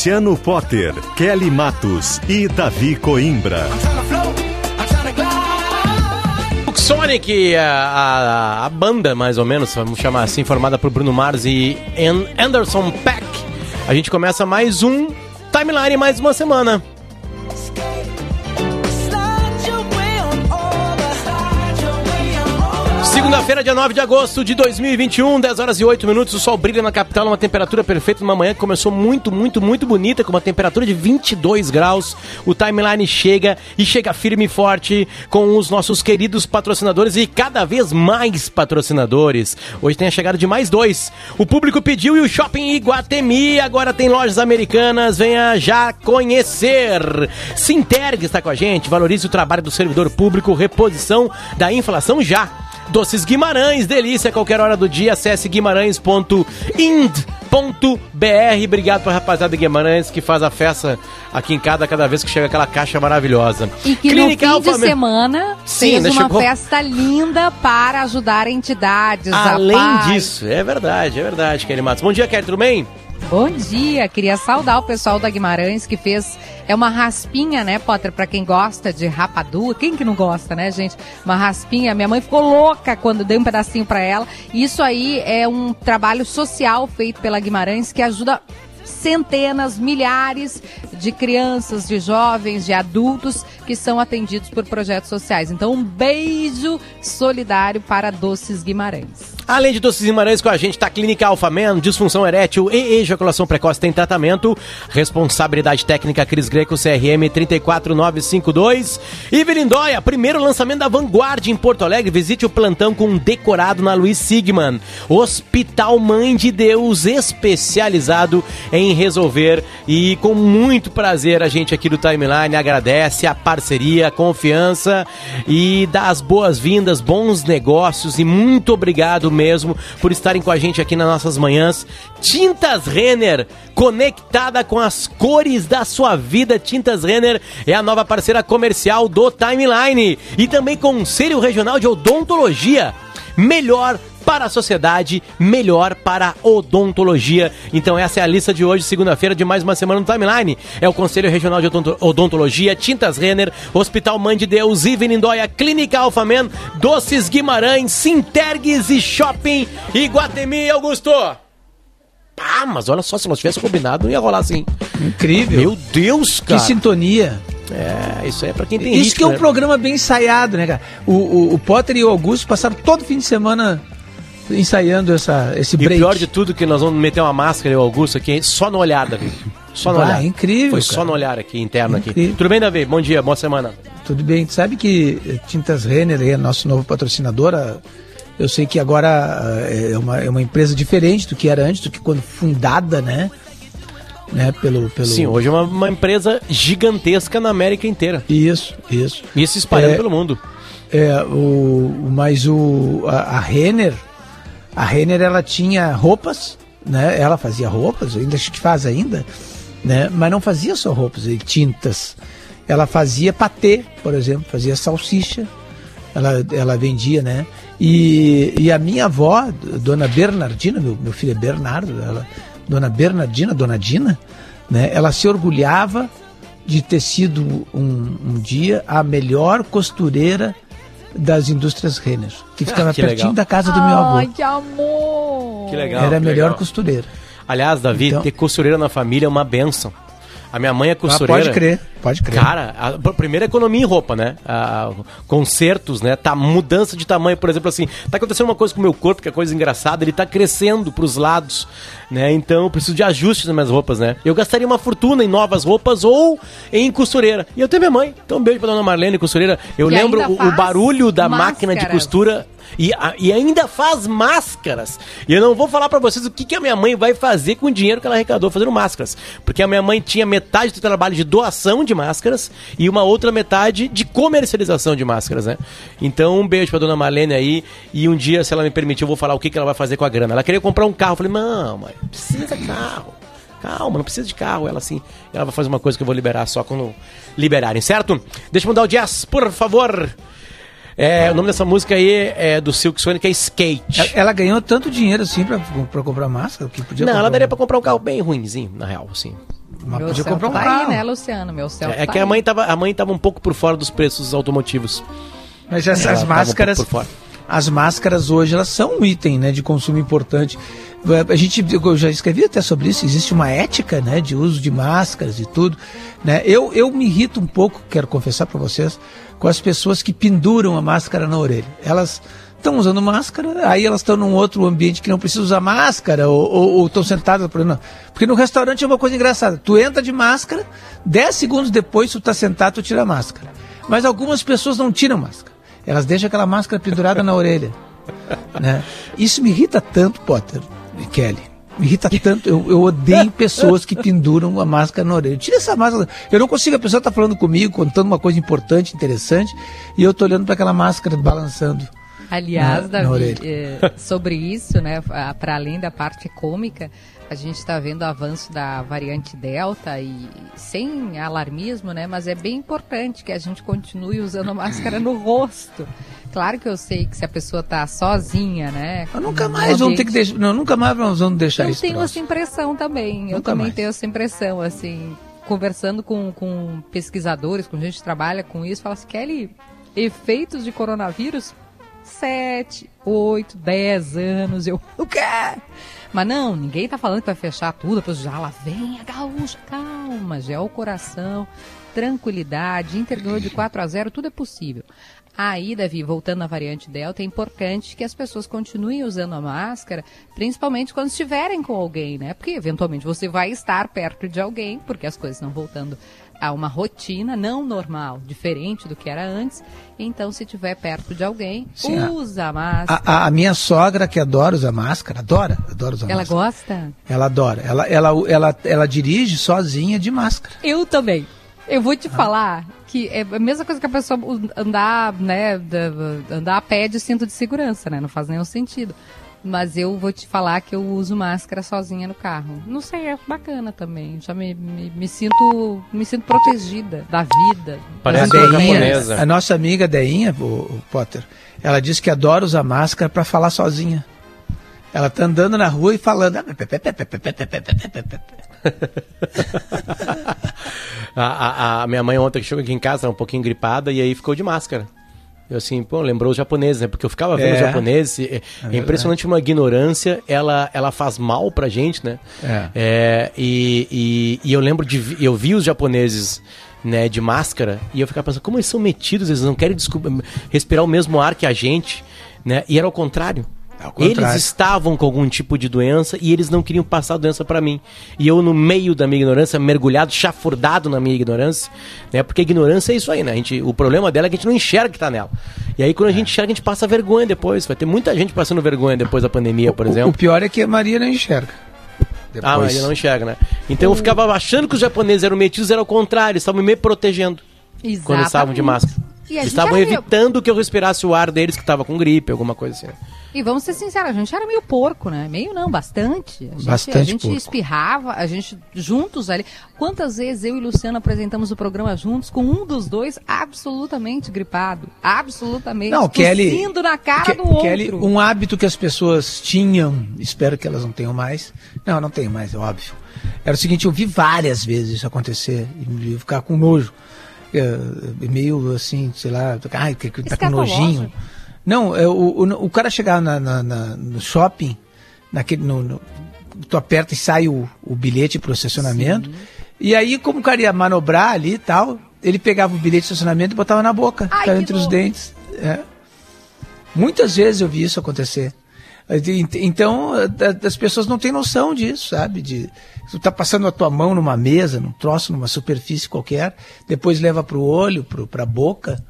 Luciano Potter, Kelly Matos e Davi Coimbra. Sonic, a, a, a, banda, mais ou menos, vamos chamar assim, formada por Bruno Mars e Anderson Peck. A gente começa mais um Timeline, mais uma semana. Segunda-feira, dia 9 de agosto de 2021, 10 horas e 8 minutos. O sol brilha na capital, uma temperatura perfeita, numa manhã que começou muito, muito, muito bonita, com uma temperatura de 22 graus. O timeline chega e chega firme e forte com os nossos queridos patrocinadores e cada vez mais patrocinadores. Hoje tem a chegada de mais dois. O público pediu e o Shopping Iguatemi agora tem lojas americanas. Venha já conhecer. Sinterg está com a gente. Valorize o trabalho do servidor público, reposição da inflação já. Doces Guimarães, delícia, qualquer hora do dia, acesse guimarães.ind.br. Obrigado pra rapaziada de Guimarães que faz a festa aqui em cada, cada vez que chega aquela caixa maravilhosa. E que Clínica no fim Alfa... de semana Sim, fez uma chegou... festa linda para ajudar entidades. Além disso, é verdade, é verdade, Kelly Matos. Bom dia, Kelly, tudo bem? Bom dia, queria saudar o pessoal da Guimarães que fez é uma raspinha, né, Potter, para quem gosta de rapadura. Quem que não gosta, né, gente? Uma raspinha. Minha mãe ficou louca quando dei um pedacinho para ela. Isso aí é um trabalho social feito pela Guimarães que ajuda centenas, milhares de crianças, de jovens, de adultos que são atendidos por projetos sociais. Então, um beijo solidário para Doces Guimarães. Além de Doces Guimarães com a gente, tá a Clínica Alfaman, disfunção erétil e ejaculação precoce tem tratamento. Responsabilidade técnica Cris Greco, CRM 34952. E Lindóia, primeiro lançamento da Vanguard em Porto Alegre. Visite o plantão com um decorado na Luiz Sigman. Hospital Mãe de Deus, especializado em resolver. E com muito prazer, a gente aqui do Timeline agradece a parceria, a confiança e dá as boas-vindas, bons negócios e muito obrigado mesmo por estarem com a gente aqui nas nossas manhãs. Tintas Renner, conectada com as cores da sua vida. Tintas Renner é a nova parceira comercial do Timeline e também Conselho Regional de Odontologia. Melhor para a sociedade, melhor para a odontologia. Então essa é a lista de hoje, segunda-feira, de mais uma semana no Timeline. É o Conselho Regional de Odontologia, Tintas Renner, Hospital Mãe de Deus, Ivenindóia, Clínica Alfamen, Doces Guimarães, Sintergues e Shopping Iguatemi, Augusto. Ah, mas olha só, se nós tivesse combinado, não ia rolar assim. Incrível. Meu Deus, cara. Que sintonia. É, isso é pra quem tem Isso ritmo, que é um né? programa bem ensaiado, né, cara? O, o, o Potter e o Augusto passaram todo fim de semana ensaiando essa, esse break. E pior de tudo que nós vamos meter uma máscara, o Augusto, aqui, só no olhar, Davi. Só no ah, olhar. incrível. Foi cara. só no olhar aqui, interno incrível. aqui. Tudo bem, Davi? Bom dia, boa semana. Tudo bem. Sabe que Tintas Renner é nosso novo patrocinador. Eu sei que agora é uma, é uma empresa diferente do que era antes, do que quando fundada, né? Né, pelo, pelo... Sim, hoje é uma, uma empresa gigantesca na América inteira. Isso, isso. E se espalhando é, pelo mundo. É, o, mas o, a, a Renner, a Renner ela tinha roupas, né? Ela fazia roupas, ainda acho que faz ainda, né? Mas não fazia só roupas e tintas. Ela fazia patê, por exemplo, fazia salsicha. Ela, ela vendia, né? E, e a minha avó, dona Bernardina, meu, meu filho é Bernardo, ela, dona Bernardina, dona Dina, né? Ela se orgulhava de ter sido um, um dia a melhor costureira das indústrias Renner, que ficava ah, que pertinho legal. da casa do meu avô. Ai, que amor! Que legal. Era a melhor legal. costureira. Aliás, Davi, então... ter costureira na família é uma benção. A minha mãe é Ah, costureira. pode crer, pode crer. Cara, a, a primeira economia em roupa, né? A, concertos, né? Tá mudança de tamanho, por exemplo, assim, tá acontecendo uma coisa com o meu corpo, que é coisa engraçada, ele tá crescendo pros lados, né? Então eu preciso de ajustes nas minhas roupas, né? Eu gastaria uma fortuna em novas roupas ou em costureira. E eu tenho minha mãe. Então um beijo pra dona Marlene, costureira. Eu E lembro o, o barulho da máquina de costura e, a- e ainda faz máscaras. E eu não vou falar pra vocês o que, que a minha mãe vai fazer com o dinheiro que ela arrecadou fazendo máscaras. Porque a minha mãe tinha metade do trabalho de doação de máscaras e uma outra metade de comercialização de máscaras, né? Então, um beijo pra dona Marlene aí. E um dia, se ela me permitir, eu vou falar o que, que ela vai fazer com a grana. Ela queria comprar um carro. Eu falei, não, mãe, precisa carro. Calma, não precisa de carro. Ela assim, ela vai fazer uma coisa que eu vou liberar só quando liberarem, certo? Deixa eu mudar o jazz, por favor. É, o nome dessa música aí é do Silk Sonic, é Skate. Ela, ela ganhou tanto dinheiro assim pra, pra comprar máscara que podia Não, ela daria um- pra comprar um carro bem ruimzinho, na real, assim. Mas Meu podia comprar um tá carro. aí, né, Luciano? Meu céu É tá que a aí. mãe, tava, a mãe tava um pouco por fora dos preços automotivos. Mas essas Ela tava um as máscaras hoje elas são um item, né, de consumo importante. A gente, eu já escrevi até sobre isso. Existe uma ética, né, de uso de máscaras e tudo, né. Eu, eu me irrito um pouco, quero confessar para vocês, com as pessoas que penduram a máscara na orelha. Elas estão usando máscara, aí elas estão num outro ambiente que não precisa usar máscara ou estão sentadas por não. Porque no restaurante é uma coisa engraçada. Tu entra de máscara, 10 segundos depois tu tá sentado, tu tira a máscara. Mas algumas pessoas não tiram máscara. Elas deixam aquela máscara pendurada na orelha. Né? Isso me irrita tanto, Potter e Kelly. Me irrita tanto. Eu, eu odeio pessoas que penduram a máscara na orelha. Tira essa máscara. Eu não consigo. A pessoa tá falando comigo, contando uma coisa importante, interessante, e eu tô olhando para aquela máscara balançando. Aliás, na- na Davi, orelha. eh, sobre isso, né, para além da parte cômica, a gente está vendo o avanço da variante Delta e sem alarmismo, né, mas é bem importante que a gente continue usando a máscara no rosto. Claro que eu sei que se a pessoa tá sozinha, né? Mas nunca mais vamos ter que deixar. Não, nunca mais vamos deixar Eu isso. tenho troço. essa impressão também. eu Nunca também mais. tenho essa impressão, assim, conversando com, com pesquisadores, com gente que trabalha com isso, fala assim, Kelly, efeitos de coronavírus, sete, oito, dez anos, eu, o quê? Mas não, ninguém tá falando que vai fechar tudo, depois já lá vem a gaúcha, calma, gel o coração, tranquilidade, Inter ganhou de 4 a 0, tudo é possível. Aí, Davi, voltando à variante Delta, é importante que as pessoas continuem usando a máscara, principalmente quando estiverem com alguém, né? Porque eventualmente você vai estar perto de alguém, porque as coisas estão voltando a uma rotina não normal, diferente do que era antes. Então, se estiver perto de alguém, Sim, usa a máscara. A, a- a minha sogra, que adora usar máscara, adora, adora usar Ela máscara. gosta? Ela adora. Ela, ela, ela, ela dirige sozinha de máscara. Eu também. Eu vou te falar que é a mesma coisa que a pessoa andar, né, da- andar a pé de cinto de segurança, né? Não faz nenhum sentido. Mas eu vou te falar que eu uso máscara sozinha no carro. Não sei, é bacana também. Já me, me, me sinto me sinto protegida da vida. Parece uma japonesa. a nossa amiga Deinha, o, o Potter, ela disse que adora usar máscara para falar sozinha. Ela tá andando na rua e falando. A, a- a minha mãe ontem que chegou aqui em casa, um pouquinho gripada, e aí ficou de máscara. Eu assim, pô, lembrou os japoneses, né? Porque eu ficava vendo É. os japoneses, é, é impressionante uma ignorância, ela, ela faz mal pra gente, né? É. É, e, e, e eu lembro de. Eu vi os japoneses. Né, de máscara, e eu ficava pensando, como eles são metidos, eles não querem respirar o mesmo ar que a gente, né? E era o contrário. Contrário. Eles estavam com algum tipo de doença e eles não queriam passar a doença pra mim. E eu, no meio da minha ignorância, mergulhado, chafurdado na minha ignorância, né? Porque a ignorância é isso aí, né? A gente, o problema dela é que a gente não enxerga que tá nela. E aí, quando a gente enxerga, a gente passa vergonha depois. Vai ter muita gente passando vergonha depois da pandemia, por O- exemplo. O pior é que a Maria não enxerga. Ah, mas ele não enxerga, né? Então eu ficava achando que os japoneses eram metidos, era o contrário, eles estavam me protegendo quando eles estavam de Exatamente. máscara. E Eles estavam evitando que eu respirasse o ar deles que tava com gripe, alguma coisa assim. E vamos ser sinceros, a gente era meio porco, né? Meio não, bastante. A gente, Bastante a gente porco. espirrava, a gente juntos ali. Quantas vezes eu e Luciano apresentamos o programa juntos com um dos dois absolutamente gripado? Absolutamente. Não, Kelly. na cara Ke- do outro. Kelly, um hábito que as pessoas tinham, espero que elas não tenham mais. Não, não tenho mais, é óbvio. Era o seguinte, eu vi várias vezes isso acontecer e eu ficar com nojo. É, meio assim, sei lá, ai, que, que tá com nojinho. Não, é, o, o, o cara chegar na, na- na- no shopping, naquele, no, no- tu aperta e sai o, o bilhete pro estacionamento, E aí, como o cara ia manobrar ali e tal, ele pegava o bilhete de estacionamento e botava na boca, Ai, ficava entre os bom. dentes. É. Muitas vezes eu vi isso acontecer. Então, a- as pessoas não têm noção disso, sabe? De tu tá passando a tua mão numa mesa, num troço, numa superfície qualquer, depois leva pro olho, pro, pra boca,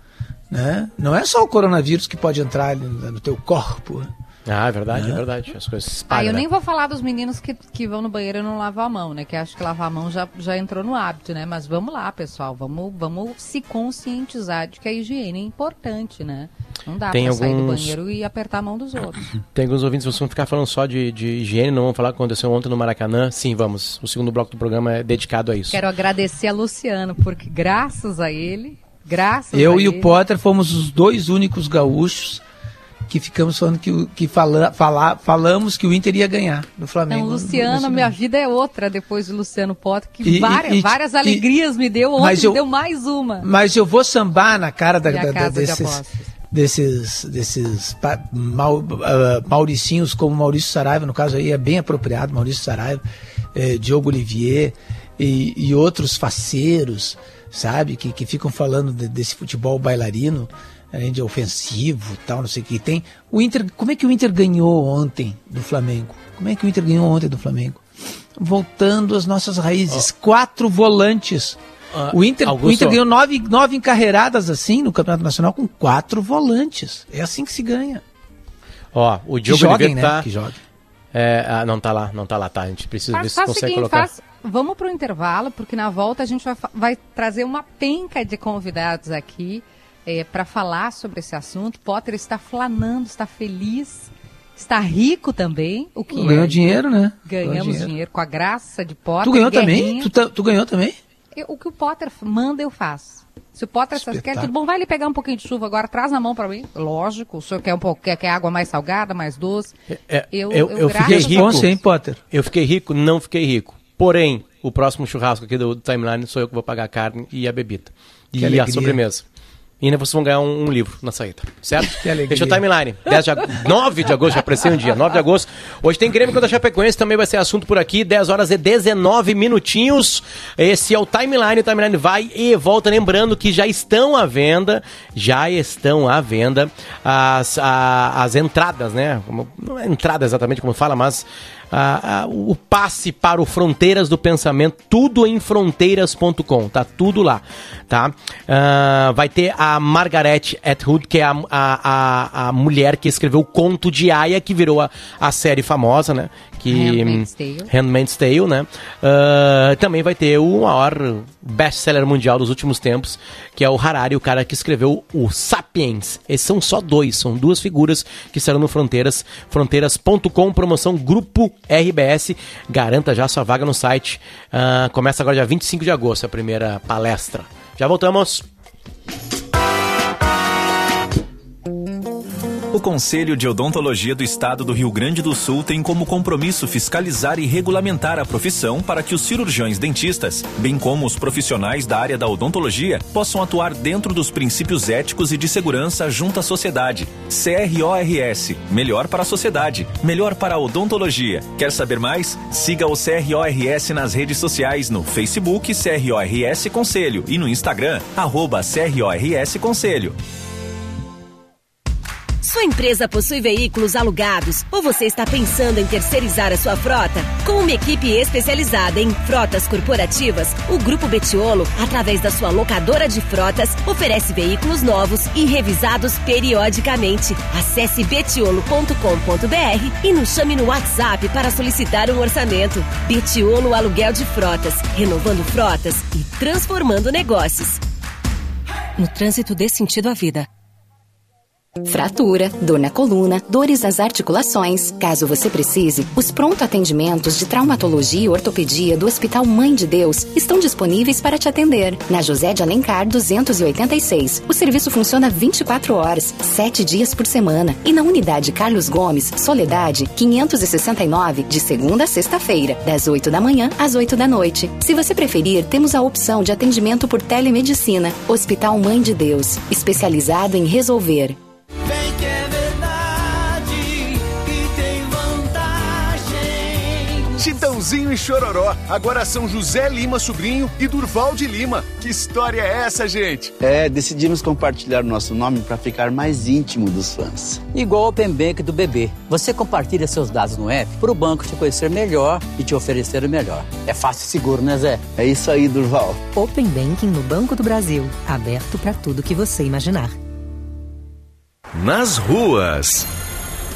né? Não é só o coronavírus que pode entrar no teu corpo. Ah, é verdade, é verdade. As coisas se Ah, espalham, eu né? nem vou falar dos meninos que, que vão no banheiro e não lavam a mão, né? Que acho que lavar a mão já, já entrou no hábito, né? Mas vamos lá, pessoal. Vamos, vamos se conscientizar de que a higiene é importante, né? Não dá Tem pra sair do alguns- banheiro e apertar a mão dos outros. Tem alguns ouvintes, vocês vão ficar falando só de, de higiene, não vão falar o que aconteceu ontem no Maracanã. Sim, vamos. O segundo bloco do programa é dedicado a isso. Quero agradecer a Luciano, porque graças a ele, graças Eu a e ele, o Potter fomos os dois únicos gaúchos que ficamos falando que, que fala, fala, falamos que o Inter ia ganhar do Flamengo. Então, Luciano, minha vida é outra depois de Luciano Potter, que E- várias, e- várias e- alegrias me deu, ontem mas eu- me deu mais uma. Mas eu vou sambar na cara da, da- da- desses, desses, desses mau- ah, mauricinhos como Maurício Saraiva, no caso aí é bem apropriado, Maurício Saraiva, eh, Diogo Olivier e, e outros faceiros, sabe, que, que ficam falando de- desse futebol bailarino, além de ofensivo e tal, não sei o que tem. O Inter, como é que o Inter ganhou ontem do Flamengo? Como é que o Inter ganhou ontem do Flamengo? Voltando às nossas raízes, quatro volantes. Ah, o, Inter, o. Inter ganhou nove, nove encarreiradas assim no Campeonato Nacional com quatro volantes. É assim que se ganha. Ó, o Que Diogo joguem, Oliveira né? tá... Que joguem. É, ah, não tá lá, não tá lá, tá. A gente precisa ver se o consegue seguinte, colocar. faz, vamos pro intervalo, porque na volta a gente vai, vai trazer uma penca de convidados aqui para falar sobre esse assunto. Potter está flanando, está feliz, está rico também, o que Ganhou é. dinheiro, né? Ganhamos dinheiro. com a graça de Potter. Tu ganhou também? Tu, ta- tu ganhou também? Eu- o que o Potter manda, eu faço. Se o Potter quer tudo bom, vai ali pegar um pouquinho de chuva agora, traz na mão para mim. Lógico, o senhor quer um pouco, quer, quer água mais salgada, mais doce. É, eu, eu- eu graças fiquei a- rico. Hein, Potter? Eu fiquei rico? Não fiquei rico. Porém, o próximo churrasco aqui do, do Timeline sou eu que vou pagar a carne e a bebida. Que e a alegria. sobremesa. E ainda vocês vão ganhar um, um livro na saída, certo? Que alegria. Deixa o timeline. 10 de ag... 9 de agosto, já apareceu um dia. 9 de agosto. Hoje tem Grêmio contra a Chapecoense, também vai ser assunto por aqui. 10 horas e 19 minutinhos. Esse é o timeline. O timeline vai e volta. Lembrando que já estão à venda, já estão à venda as, a- as entradas, né? Não é entrada exatamente como fala, mas ah, ah, o passe para o Fronteiras do Pensamento, tudo em fronteiras.com, tá tudo lá, tá? Ah, vai ter a Margaret Atwood, que é a, a, a, a mulher que escreveu o Conto de Aya, que virou a, a série famosa, né? Que, Handmaid's Tale. Handmaid's Tale, né? Ah, também vai ter o maior best-seller mundial dos últimos tempos, que é o Harari, o cara que escreveu o Sapiens. Esses são só dois, são duas figuras que estarão no Fronteiras, fronteiras.com, promoção Grupo RBS. Garanta já sua vaga no site. Ah, começa agora dia 25 de agosto, a primeira palestra. Já voltamos. O Conselho de Odontologia do Estado do Rio Grande do Sul tem como compromisso fiscalizar e regulamentar a profissão para que os cirurgiões dentistas, bem como os profissionais da área da odontologia, possam atuar dentro dos princípios éticos e de segurança junto à sociedade. CRORS Melhor para a sociedade, melhor para a odontologia. Quer saber mais? Siga o CRORS nas redes sociais no Facebook CRORS Conselho e no Instagram, arroba CRORS Conselho. Sua empresa possui veículos alugados ou você está pensando em terceirizar a sua frota? Com uma equipe especializada em frotas corporativas, o Grupo Betiolo, através da sua locadora de frotas, oferece veículos novos e revisados periodicamente. Acesse betiolo.com.br e nos chame no WhatsApp para solicitar um orçamento. Betiolo Aluguel de Frotas, renovando frotas e transformando negócios. No trânsito dê sentido à vida. Fratura, dor na coluna, dores nas articulações. Caso você precise, os pronto atendimentos de traumatologia e ortopedia do Hospital Mãe de Deus estão disponíveis para te atender. Na José de Alencar 286. O serviço funciona 24 horas, 7 dias por semana. E na unidade Carlos Gomes, Soledade 569, de segunda a sexta-feira, das 8 da manhã às 8 da noite. Se você preferir, temos a opção de atendimento por telemedicina. Hospital Mãe de Deus, especializado em resolver. Chitãozinho e Chororó. Agora são José Lima Sobrinho e Durval de Lima. Que história é essa, gente? É, decidimos compartilhar nosso nome para ficar mais íntimo dos fãs. Igual o Open Bank do bebê. Você compartilha seus dados no app para o banco te conhecer melhor e te oferecer o melhor. É fácil e seguro, né, Zé? É isso aí, Durval. Open Banking no Banco do Brasil. Aberto para tudo que você imaginar. Nas ruas.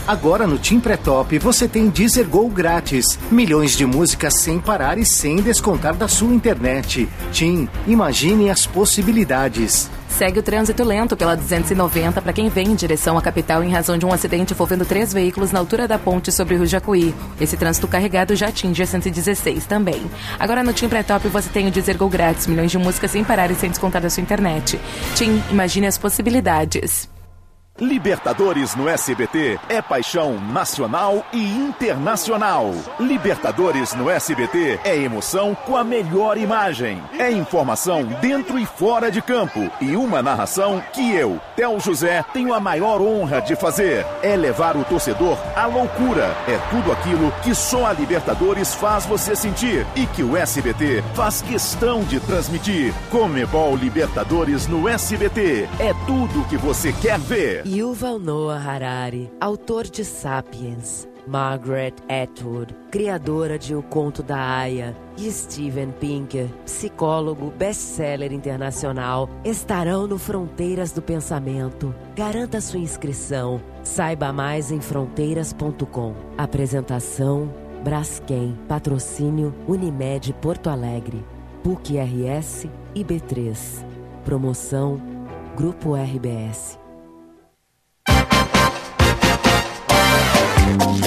Agora no Tim Pré-Top você tem Deezer Go grátis. Milhões de músicas sem parar e sem descontar da sua internet. Tim, imagine as possibilidades. Segue o trânsito lento pela 290 para quem vem em direção à capital em razão de um acidente envolvendo três veículos na altura da ponte sobre o Rio Jacuí. Esse trânsito carregado já atinge a 116 também. Agora no Tim Pré-Top você tem o Deezer Go grátis, milhões de músicas sem parar e sem descontar da sua internet. Tim, imagine as possibilidades. Libertadores no SBT é paixão nacional e internacional. Libertadores no SBT é emoção com a melhor imagem. É informação dentro e fora de campo. E uma narração que eu, Tel José, tenho a maior honra de fazer. É levar o torcedor à loucura. É tudo aquilo que só a Libertadores faz você sentir e que o SBT faz questão de transmitir. Comebol Libertadores no SBT. É tudo o que você quer ver. Yuval Noah Harari, autor de Sapiens, Margaret Atwood, criadora de O Conto da Aya, e Steven Pinker, psicólogo best-seller internacional, estarão no Fronteiras do Pensamento. Garanta sua inscrição. Saiba mais em fronteiras.com. Apresentação Braskem, patrocínio Unimed Porto Alegre, PUC RS e B3. Promoção Grupo RBS. Thank you.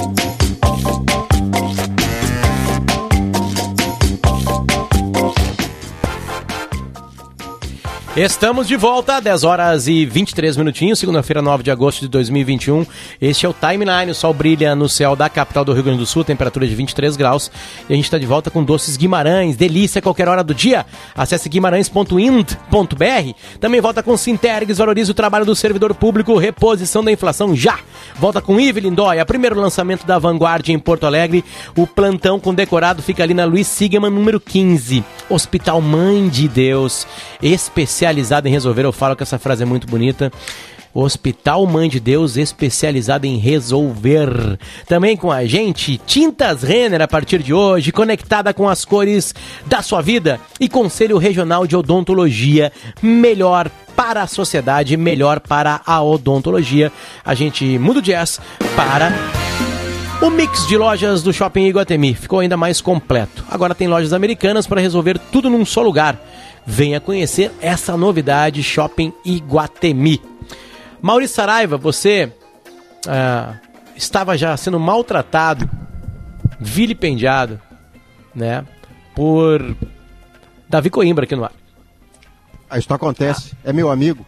Estamos de volta, 10 horas e 23 minutinhos, segunda-feira, 9 de agosto de 2021. Este é o Timeline, o sol brilha no céu da capital do Rio Grande do Sul, temperatura de 23 graus. E a gente está de volta com Doces Guimarães, delícia a qualquer hora do dia. Acesse guimarães.int.br. Também volta com Sintergues, valoriza o trabalho do servidor público, reposição da inflação já. Volta com Evelyn Dóia, primeiro lançamento da Vanguard em Porto Alegre. O plantão condecorado fica ali na Luiz Sigman, número 15. Hospital Mãe de Deus, especial especializado em resolver. Eu falo que essa frase é muito bonita. Hospital Mãe de Deus, especializado em resolver. Também com a gente, Tintas Renner a partir de hoje, conectada com as cores da sua vida. E Conselho Regional de Odontologia, melhor para a sociedade, melhor para a odontologia. A gente muda o jazz para o mix de lojas do Shopping Iguatemi ficou ainda mais completo. Agora tem lojas americanas para resolver tudo num só lugar. Venha conhecer essa novidade Shopping Iguatemi. Maurício Saraiva, você ah, estava já sendo maltratado, vilipendiado, né, por Davi Coimbra aqui no ar. Ah, isso acontece, ah. é meu amigo.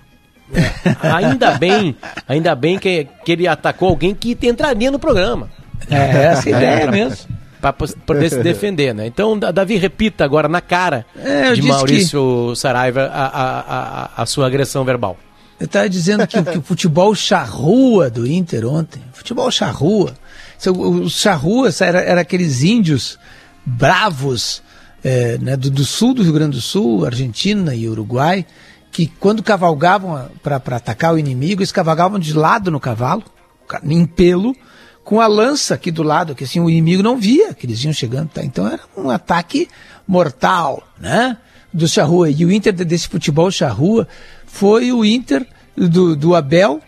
É, ainda bem, ainda bem que, que ele atacou alguém que entraria no programa. É, essa é a ideia é, mesmo para poder se defender, né? Então, Davi, repita agora na cara é, de Maurício que... Saraiva a, a, a, a, sua agressão verbal. Eu estava dizendo que, que, o futebol charrua do Inter ontem, futebol charrua, os charruas eram era aqueles índios bravos é, né, do, do, sul do Rio Grande do Sul, Argentina e Uruguai, que quando cavalgavam para atacar o inimigo, eles cavalgavam de lado no cavalo, em pelo, com a lança aqui do lado, que assim o inimigo não via que eles iam chegando. Tá? Então era um ataque mortal, né? Do Charrua. E o Inter desse futebol Charrua foi o Inter do, do Abel,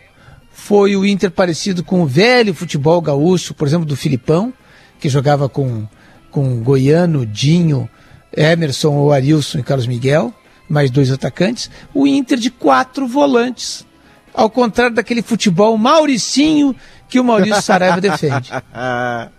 foi o Inter parecido com o velho futebol gaúcho, por exemplo, do Filipão, que jogava com, com Goiano, Dinho, Emerson ou Arilson e Carlos Miguel, mais dois atacantes. O Inter de quatro volantes. Ao contrário daquele futebol Mauricinho que o Maurício Saraiva defende. é,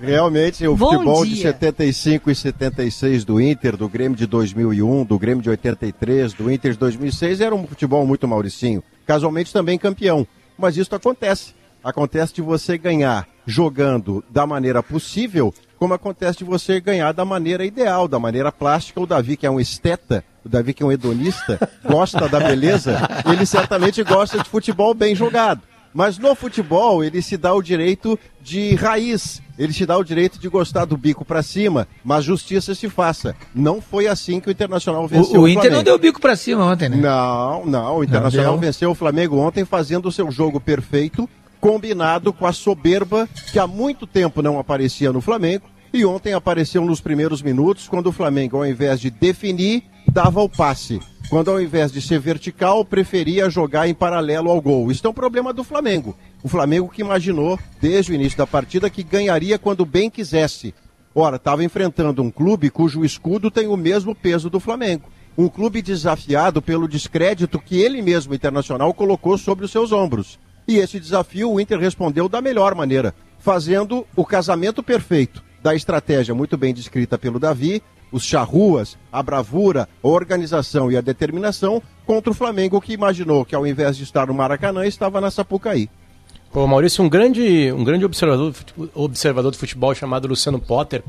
realmente o Bom futebol dia. de 75 e 76 do Inter, do Grêmio de 2001, do Grêmio de 83, do Inter de 2006 era um futebol muito Mauricinho. Casualmente também campeão. Mas isso acontece. Acontece de você ganhar jogando da maneira possível, como acontece de você ganhar da maneira ideal, da maneira plástica. O Davi, que é um esteta, o Davi, que é um hedonista, gosta da beleza, ele certamente gosta de futebol bem jogado. Mas no futebol, ele se dá o direito de raiz. Ele se dá o direito de gostar do bico para cima, mas justiça se faça. Não foi assim que o Internacional venceu O, o, o Inter Flamengo. não deu bico pra cima ontem, né? Não, não. O Internacional deu. venceu o Flamengo ontem fazendo o seu jogo perfeito, combinado com a soberba que há muito tempo não aparecia no Flamengo. E ontem apareceu nos primeiros minutos, quando o Flamengo, ao invés de definir, dava o passe. Quando, ao invés de ser vertical, preferia jogar em paralelo ao gol. Isso é um problema do Flamengo. O Flamengo que imaginou, desde o início da partida, que ganharia quando bem quisesse. Ora, estava enfrentando um clube cujo escudo tem o mesmo peso do Flamengo. Um clube desafiado pelo descrédito que ele mesmo, Internacional, colocou sobre os seus ombros. E esse desafio o Inter respondeu da melhor maneira, fazendo o casamento perfeito da estratégia muito bem descrita pelo Davi, os charruas, a bravura, a organização e a determinação contra o Flamengo que imaginou que ao invés de estar no Maracanã estava na Sapucaí. Pô, Maurício, um grande, um grande observador, observador de futebol chamado Luciano Potter,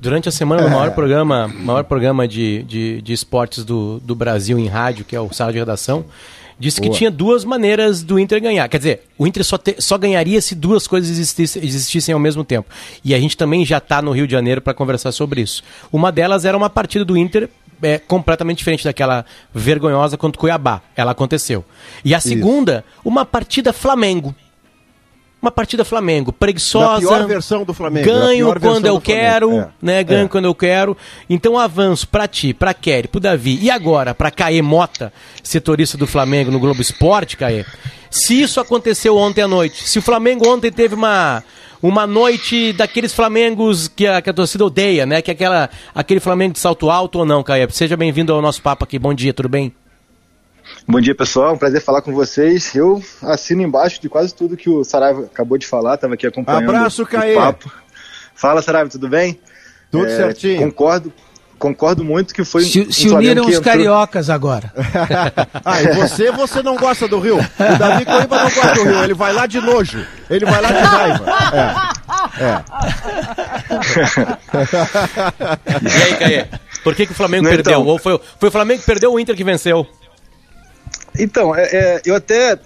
durante a semana, no É. maior programa, maior programa de, de, de esportes do, do Brasil em rádio, que é o Sala de Redação, disse que Boa. tinha duas maneiras do Inter ganhar. Quer dizer, o Inter só, te- só ganharia se duas coisas existissem, existissem ao mesmo tempo. E a gente também já está no Rio de Janeiro para conversar sobre isso. Uma delas era uma partida do Inter é, completamente diferente daquela vergonhosa contra o Cuiabá. Ela aconteceu. E a segunda, uma partida Flamengo. Uma partida Flamengo, preguiçosa. Na pior versão do Flamengo, Ganho quando eu quero, é. né? Ganho É. quando eu quero. Então avanço pra ti, pra Kelly, pro Davi e agora pra Caê Mota, setorista do Flamengo no Globo Esporte, Caê. Se isso aconteceu ontem à noite, se o Flamengo ontem teve uma uma noite daqueles Flamengos que a, que a torcida odeia, né? Que é aquela, aquele Flamengo de salto alto ou não, Caê? Seja bem-vindo ao nosso papo aqui. Bom dia, tudo bem? Bom dia, pessoal. Um prazer falar com vocês. Eu assino embaixo de quase tudo que o Saraiva acabou de falar. Estava aqui acompanhando Abraço, o Caê. papo. Fala, Saraiva, tudo bem? Tudo É, certinho. Concordo, concordo muito que foi Se, um se uniram que os entrou- cariocas agora. Ah, e você, você não gosta do Rio. O Davi Coimbra não gosta do Rio. Ele vai lá de nojo. Ele vai lá de raiva. É. E aí, Caê? Por que, que o Flamengo Não, perdeu? então- Ou foi, foi o Flamengo que perdeu ou o Inter que venceu? Então, é, é, eu até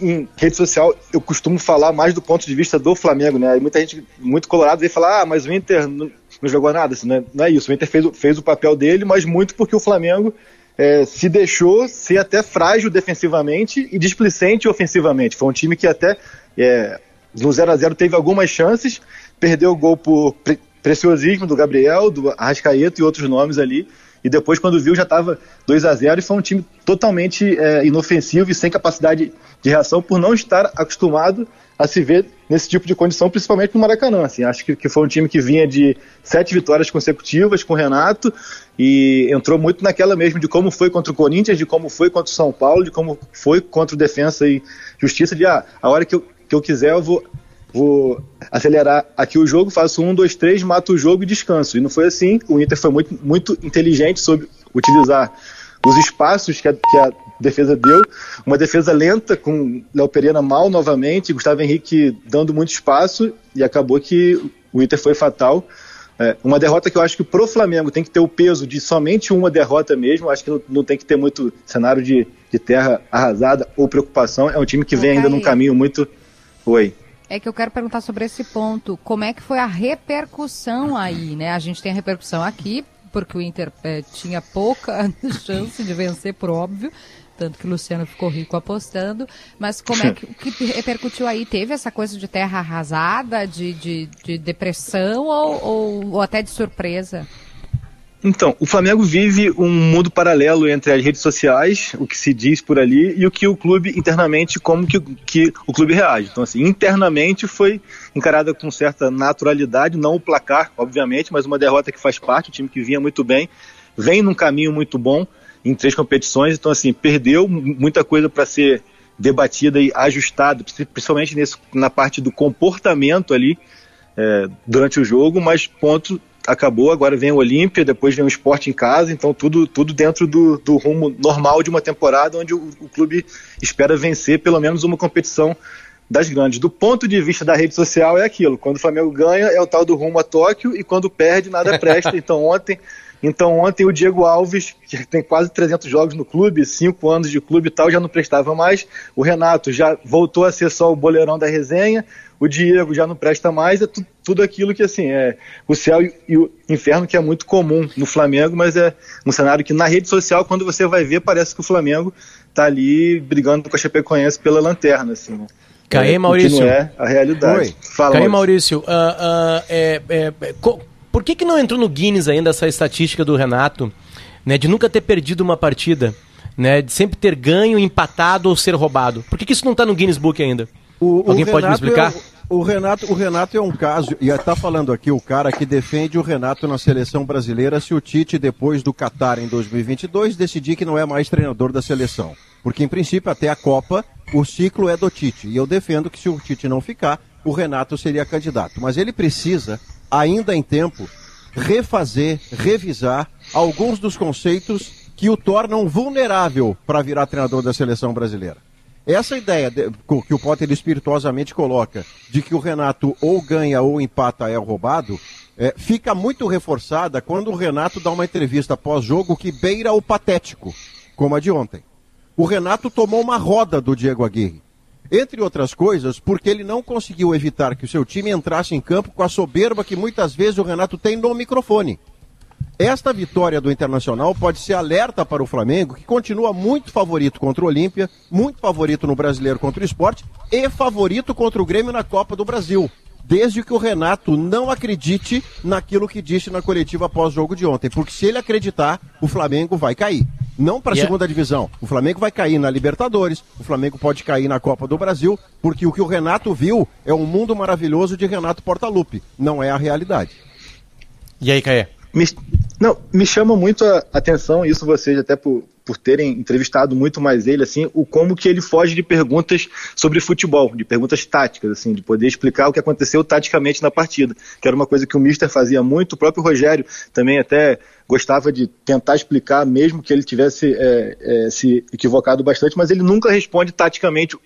em rede social eu costumo falar mais do ponto de vista do Flamengo, né? Muita gente muito colorado vem falar, ah, mas o Inter não, não jogou nada, assim, não, é, não é isso. O Inter fez, o- fez o papel dele, mas muito porque o Flamengo é, se deixou ser até frágil defensivamente e displicente ofensivamente. Foi um time que até é, no 0 a 0 teve algumas chances, perdeu o gol por pre- preciosismo do Gabriel, do Arrascaeta e outros nomes ali. E depois, quando viu, já estava 2 a 0 e foi um time totalmente é, inofensivo e sem capacidade de reação por não estar acostumado a se ver nesse tipo de condição, principalmente no Maracanã. Assim, acho que, que foi um time que vinha de sete vitórias consecutivas com o Renato e entrou muito naquela mesmo de como foi contra o Corinthians, de como foi contra o São Paulo, de como foi contra o Defensa e Justiça, de ah, a hora que eu, que eu quiser eu vou, vou acelerar aqui o jogo, faço um, dois, três, mato o jogo e descanso. E não foi assim. O Inter foi muito, muito inteligente sobre utilizar os espaços que a, que a defesa deu. Uma defesa lenta, com Léo Pereira mal novamente, Gustavo Henrique dando muito espaço, e acabou que o Inter foi fatal. É, uma derrota que eu acho que pro Flamengo tem que ter o peso de somente uma derrota mesmo. Acho que não, não tem que ter muito cenário de, de terra arrasada ou preocupação. É um time que vem ainda num caminho muito. Oi. É que eu quero perguntar sobre esse ponto. Como é que foi a repercussão aí, né? A gente tem a repercussão aqui, porque o Inter eh, tinha pouca chance de vencer, por óbvio. Tanto que o Luciano ficou rico apostando. Mas como é que, que repercutiu aí? Teve essa coisa de terra arrasada, de, de, de depressão ou, ou, ou até de surpresa? Então, o Flamengo vive um mundo paralelo entre as redes sociais, o que se diz por ali, e o que o clube internamente, como que, que o clube reage. Então, assim, internamente foi encarada com certa naturalidade, não o placar, obviamente, mas uma derrota que faz parte, o time que vinha muito bem, vem num caminho muito bom em três competições, então, assim, perdeu muita coisa para ser debatida e ajustada, principalmente nesse, na parte do comportamento ali é, durante o jogo, mas ponto acabou, agora vem o Olímpia, depois vem o esporte em casa, então tudo, tudo dentro do, do rumo normal de uma temporada onde o, o, clube espera vencer pelo menos uma competição das grandes. Do ponto de vista da rede social é aquilo, quando o Flamengo ganha é o tal do rumo a Tóquio e quando perde nada presta, então ontem Então ontem o Diego Alves, que tem quase 300 jogos no clube, 5 anos de clube e tal, já não prestava mais. O Renato já voltou a ser só o boleirão da resenha. O Diego já não presta mais. É tu, tudo aquilo que, assim, é o céu e, e, o inferno que é muito comum no Flamengo, mas é um cenário que na rede social, quando você vai ver, parece que o Flamengo tá ali brigando com a Chapecoense pela lanterna, assim, né? Maurício. Que não é a realidade. Oi. Fala, Caê, Maurício. Uh, uh, é, é, é por que, que não entrou no Guinness ainda essa estatística do Renato, né, de nunca ter perdido uma partida, né, de sempre ter ganho, empatado ou ser roubado? Por que, que isso não está no Guinness Book ainda? O, Alguém o pode me explicar? É, o, Renato, o Renato é um caso, e está falando aqui o cara que defende o Renato na seleção brasileira se o Tite, depois do Qatar em 2022, decidir que não é mais treinador da seleção. Porque, em princípio, até a Copa, o ciclo é do Tite. E eu defendo que se o Tite não ficar, o Renato seria candidato. Mas ele precisa ainda em tempo, refazer, revisar alguns dos conceitos que o tornam vulnerável para virar treinador da seleção brasileira. Essa ideia de, que o Potter espirituosamente coloca de que o Renato ou ganha ou empata é roubado, é, fica muito reforçada quando o Renato dá uma entrevista pós-jogo que beira o patético, como a de ontem. O Renato tomou uma roda do Diego Aguirre. Entre outras coisas, porque ele não conseguiu evitar que o seu time entrasse em campo com a soberba que muitas vezes o Renato tem no microfone. Esta vitória do Internacional pode ser alerta para o Flamengo, que continua muito favorito contra o Olímpia, muito favorito no Brasileiro contra o Esporte e favorito contra o Grêmio na Copa do Brasil. Desde que o Renato não acredite naquilo que disse na coletiva pós-jogo de ontem. Porque se ele acreditar, o Flamengo vai cair não para a yeah. segunda divisão. O Flamengo vai cair na Libertadores, o Flamengo pode cair na Copa do Brasil, porque o que o Renato viu é um mundo maravilhoso de Renato Portaluppi, não é a realidade. E aí, Caê? Me, não, me chama muito a atenção, isso vocês até por, por terem entrevistado muito mais ele, assim, o como que ele foge de perguntas sobre futebol, de perguntas táticas, assim, de poder explicar o que aconteceu taticamente na partida, que era uma coisa que o Mister fazia muito, o próprio Rogério também até gostava de tentar explicar, mesmo que ele tivesse é, é, se equivocado bastante, mas ele nunca responde taticamente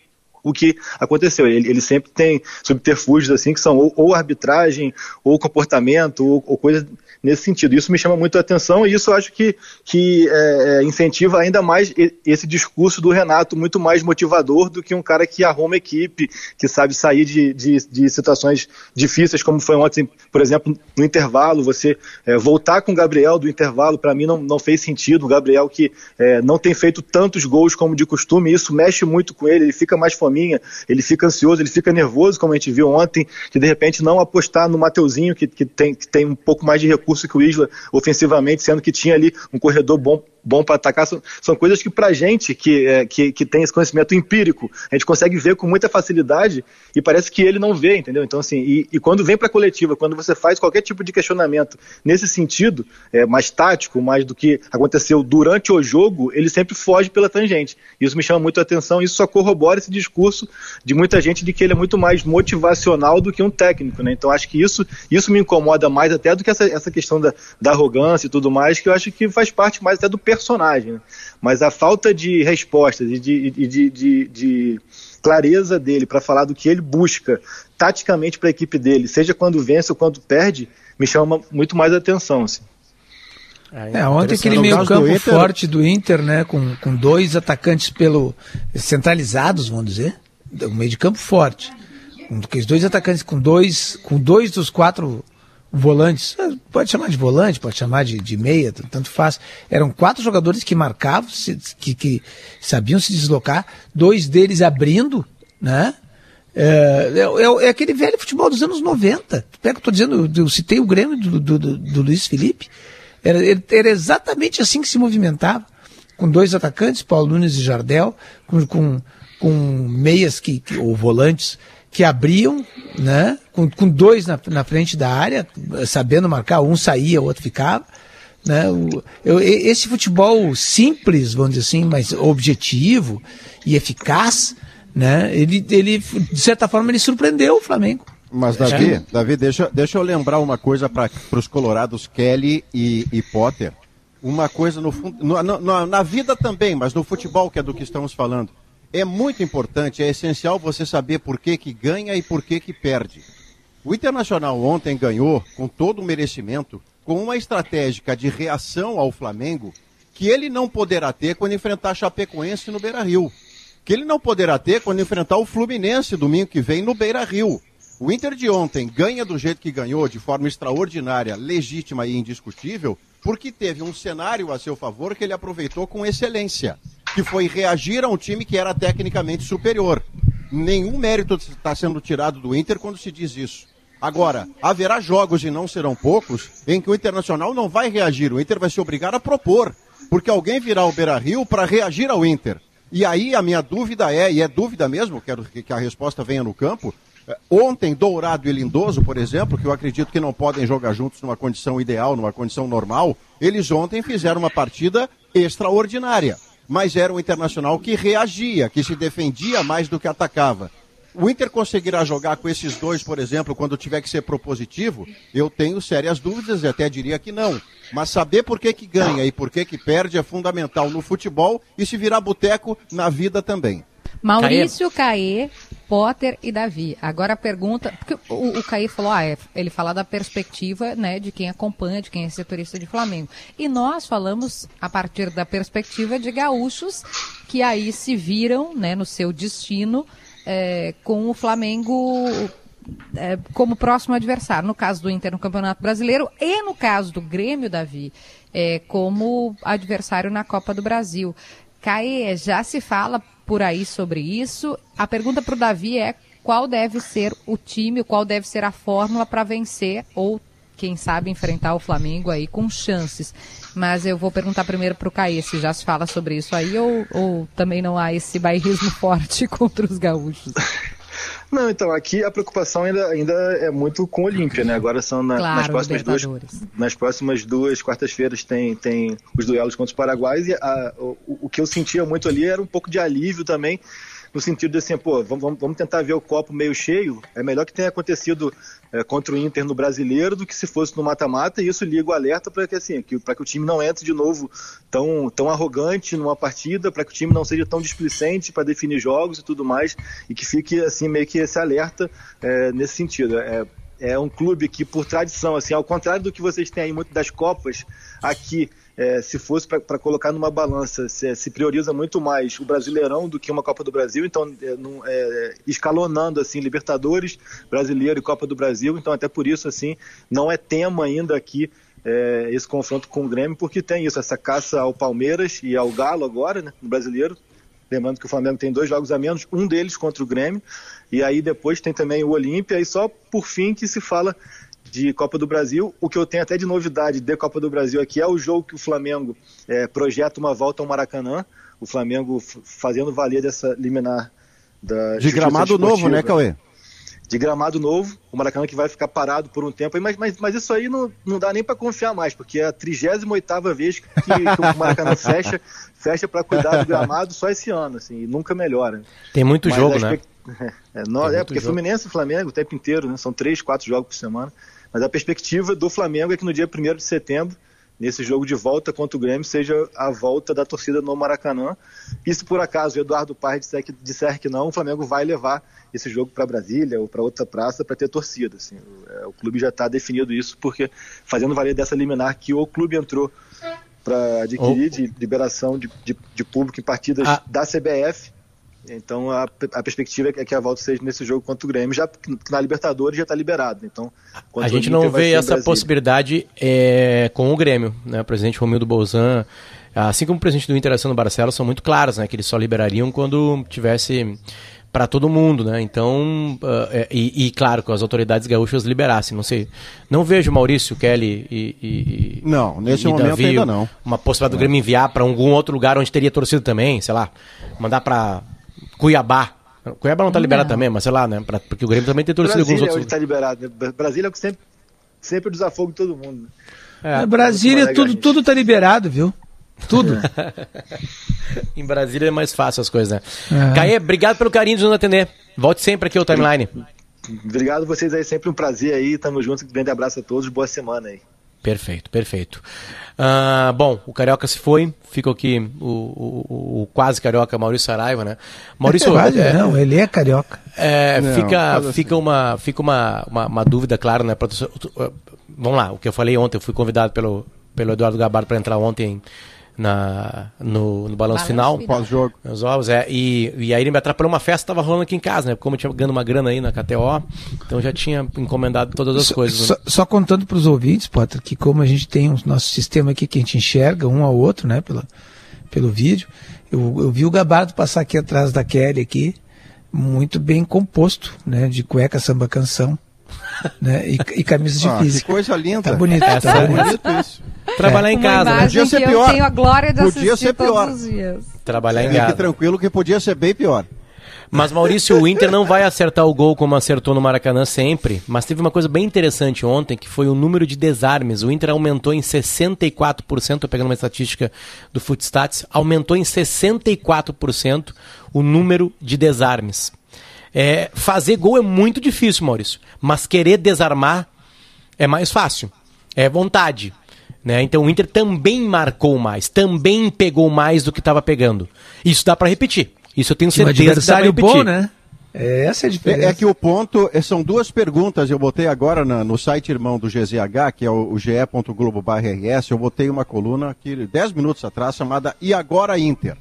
o que aconteceu. Ele, ele sempre tem subterfúgios assim que são ou, ou arbitragem, ou comportamento, ou, ou coisas nesse sentido. Isso me chama muito a atenção e isso acho que, que é, é incentiva ainda mais esse discurso do Renato, muito mais motivador do que um cara que arruma equipe, que sabe sair de, de, de situações difíceis, como foi ontem, por exemplo, no intervalo. Você é, voltar com o Gabriel do intervalo, para mim, não, não fez sentido. O Gabriel que é, não tem feito tantos gols como de costume, isso mexe muito com ele, ele fica mais fominha, ele fica ansioso, ele fica nervoso, como a gente viu ontem, que de repente não apostar no Mateuzinho, que, que, tem, que tem um pouco mais de recurso que o Isla ofensivamente, sendo que tinha ali um corredor bom bom para atacar, são, são, coisas que para gente que, é, que, que tem esse conhecimento empírico, a gente consegue ver com muita facilidade e parece que ele não vê, entendeu? Então, assim, e, e quando vem para a coletiva, quando você faz qualquer tipo de questionamento nesse sentido, é, mais tático, mais do que aconteceu durante o jogo, ele sempre foge pela tangente. Isso me chama muito a atenção, isso só corrobora esse discurso de muita gente de que ele é muito mais motivacional do que um técnico, né? Então, acho que isso, isso me incomoda mais até do que essa, essa questão da, da arrogância e tudo mais, que eu acho que faz parte mais até do. Né? Mas a falta de respostas e de, de, de, de, de clareza dele para falar do que ele busca taticamente para a equipe dele, seja quando vence ou quando perde, me chama muito mais atenção. Assim. É, ontem aquele meio campo do forte do Inter, né, com, com dois atacantes pelo centralizados, vamos dizer, um meio de campo forte, com dois atacantes com dois, com dois dos quatro volantes, é, pode chamar de volante, pode chamar de, de meia, tanto faz. Eram quatro jogadores que marcavam, que, que sabiam se deslocar, dois deles abrindo, né? É, é, é, aquele velho futebol dos anos 90. Pega, estou dizendo, eu citei o Grêmio do, do, do, do Luiz Felipe. Era, era, exatamente assim que se movimentava, com dois atacantes, Paulo Nunes e Jardel, com, com, com meias que, que, ou volantes que abriam, né? Com, com dois na, na frente da área, sabendo marcar, um saía, o outro ficava. Né? O, eu, esse futebol simples, vamos dizer assim, mas objetivo e eficaz, né? ele, ele, de certa forma, ele surpreendeu o Flamengo. Mas, Davi, é. Davi deixa, deixa eu lembrar uma coisa para os colorados Kelly e, e Potter. Uma coisa no, no, no, na vida também, mas no futebol, que é do que estamos falando é muito importante, é essencial você saber por que, que ganha e por que, que perde. O Internacional ontem ganhou, com todo o merecimento, com uma estratégia de reação ao Flamengo que ele não poderá ter quando enfrentar Chapecoense no Beira-Rio. Que ele não poderá ter quando enfrentar o Fluminense domingo que vem no Beira-Rio. O Inter de ontem ganha do jeito que ganhou, de forma extraordinária, legítima e indiscutível, porque teve um cenário a seu favor que ele aproveitou com excelência, que foi reagir a um time que era tecnicamente superior. Nenhum mérito está sendo tirado do Inter quando se diz isso. Agora, haverá jogos e não serão poucos em que o Internacional não vai reagir, o Inter vai se obrigar a propor, porque alguém virá ao Beira-Rio para reagir ao Inter. E aí a minha dúvida é, e é dúvida mesmo, quero que a resposta venha no campo, é, Ontem, Dourado e Lindoso, por exemplo, que eu acredito que não podem jogar juntos numa condição ideal, numa condição normal, eles ontem fizeram uma partida extraordinária. Mas era um internacional que reagia, que se defendia mais do que atacava. O Inter conseguirá jogar com esses dois, por exemplo, quando tiver que ser propositivo? Eu tenho sérias dúvidas e até diria que não. Mas saber por que, que ganha e por que, que perde é fundamental no futebol e se virar boteco na vida também. Maurício, Caê, Potter e Davi. Agora a pergunta, porque o, o Caí falou, ah, é, ele fala da perspectiva, né, de quem acompanha, de quem é setorista de Flamengo. E nós falamos a partir da perspectiva de gaúchos que aí se viram, né, no seu destino é, com o Flamengo é, como próximo adversário. No caso do Inter no Campeonato Brasileiro e no caso do Grêmio, Davi, é, como adversário na Copa do Brasil. Caê, já se fala por aí sobre isso. A pergunta para o Davi é qual deve ser o time, qual deve ser a fórmula para vencer ou, quem sabe, enfrentar o Flamengo aí com chances. Mas eu vou perguntar primeiro para o Caê se já se fala sobre isso aí ou, ou também não há esse bairrismo forte contra os gaúchos. Não, então, aqui a preocupação ainda, ainda é muito com o Olímpia, né? Agora são na, claro, nas próximas duas nas próximas duas quartas-feiras tem, tem os duelos contra os paraguaios e a, o, o que eu sentia muito ali era um pouco de alívio também no sentido de assim, pô, vamos, vamos tentar ver o copo meio cheio. É melhor que tenha acontecido é, contra o Inter no brasileiro do que se fosse no mata-mata, e isso liga o alerta para que, assim, que, que o time não entre de novo tão, tão arrogante numa partida, para que o time não seja tão displicente para definir jogos e tudo mais, e que fique assim meio que esse alerta é, nesse sentido. É, é um clube que, por tradição, assim, ao contrário do que vocês têm aí muito das Copas, aqui é, se fosse para colocar numa balança, se, se, prioriza muito mais o Brasileirão do que uma Copa do Brasil, então é, é, escalonando assim Libertadores, Brasileiro e Copa do Brasil, então até por isso assim não é tema ainda aqui é, esse confronto com o Grêmio, porque tem isso, essa caça ao Palmeiras e ao Galo agora, né, no Brasileiro. Lembrando que o Flamengo tem dois jogos a menos, um deles contra o Grêmio, e aí depois tem também o Olímpia, e só por fim que se fala de Copa do Brasil. O que eu tenho até de novidade de Copa do Brasil aqui é o jogo que o Flamengo é, projeta uma volta ao Maracanã. O Flamengo fazendo valer dessa liminar da. De gramado novo, né, Cauê? De gramado novo, o Maracanã que vai ficar parado por um tempo, mas, mas, mas isso aí não, não dá nem para confiar mais, porque é a 38 vez que, que o Maracanã fecha, fecha para cuidar do gramado só esse ano, assim, e nunca melhora. Tem muito mas jogo, né? É, é, é porque jogo. Fluminense e Flamengo o tempo inteiro, né? São três, quatro jogos por semana. Mas a perspectiva do Flamengo é que no dia 1 de setembro, nesse jogo de volta contra o Grêmio, seja a volta da torcida no Maracanã. E se por acaso o Eduardo Paes disser que, disser que não, o Flamengo vai levar esse jogo para Brasília ou para outra praça para ter torcida. Assim. O, é, o clube já está definido isso, porque fazendo valer dessa liminar que o clube entrou para adquirir oh. de liberação de, de, de, público em partidas ah. da CBF então a, a perspectiva é que a volta seja nesse jogo contra o Grêmio, já na Libertadores já está liberado. Então a gente não vê essa possibilidade é, com o Grêmio, né? O presidente Romildo Bolzan, assim como o presidente do Inter, Alessandro Barcelos, são muito claros, né? Que eles só liberariam quando tivesse para todo mundo, né? Então, uh, é, e, e, claro, que as autoridades gaúchas liberassem. Não sei, não vejo Maurício, Kelly e, e não nesse e momento Davi, ainda não. Uma possibilidade do Grêmio enviar para algum outro lugar onde teria torcido também, sei lá, mandar para Cuiabá. Cuiabá não está liberado também, mas sei lá, né? Pra, porque o Grêmio também tem torcida alguns outros. Brasília está liberado. Né? Brasília é o que sempre, sempre desafogo todo mundo. É, é Brasília tudo, tudo tá liberado, viu? Tudo. em Brasília é mais fácil as coisas, né? É. Caê, obrigado pelo carinho de nos atender. Volte sempre aqui ao timeline. Obrigado a vocês aí, sempre um prazer aí. Tamo junto. Grande abraço a todos. Boa semana aí. Perfeito, perfeito. Uh, bom, o Carioca se foi, fica aqui o, o, o quase Carioca Maurício Saraiva, né? Maurício... quase, é, não, ele é Carioca. É, não, fica fica, assim. uma, fica uma, uma, uma, dúvida, claro, né? vamos lá, o que eu falei ontem, eu fui convidado pelo, pelo Eduardo Gabardo para entrar ontem na, no, no balanço final. Pós-jogo. Os ovos, é. E, e aí ele me atrapalhou uma festa que tava rolando aqui em casa, né? Como eu tinha ganhando uma grana aí na KTO, então eu já tinha encomendado todas as Só- coisas. Só, né? só contando para os ouvintes, Potter, que como a gente tem o nosso sistema aqui que a gente enxerga um ao outro, né, pela, pelo vídeo, eu, eu vi o Gabardo passar aqui atrás da Kelly aqui, muito bem composto, né, de cueca, samba, canção, né, e, e camisa de Ah, que física. coisa linda. Tá bonito, Essa tá é bonito. isso. Trabalhar em Uma casa, né? Podia ser que pior. eu tenho a glória de Podia assistir ser pior. todos os dias. Trabalhar em Fique casa. tranquilo que podia ser bem pior. Mas Maurício, o Inter não vai acertar o gol como acertou no Maracanã sempre. Mas teve uma coisa bem interessante ontem, que foi o número de desarmes. O Inter aumentou em 64%, tô pegando uma estatística do Footstats, aumentou em 64% o número de desarmes. É, fazer gol é muito difícil, Maurício. Mas querer desarmar é mais fácil. É vontade. Né? Então o Inter também marcou mais, também pegou mais do que estava pegando. Isso dá para repetir. Isso eu tenho Tinha um certeza que dá adversário bom, né? É, essa é a diferença. É, é que o ponto é, são duas perguntas. Eu botei agora na- no site irmão do GZH, que é o, o ge.globo.rs, eu botei uma coluna aqui 10 minutos atrás chamada E agora Inter?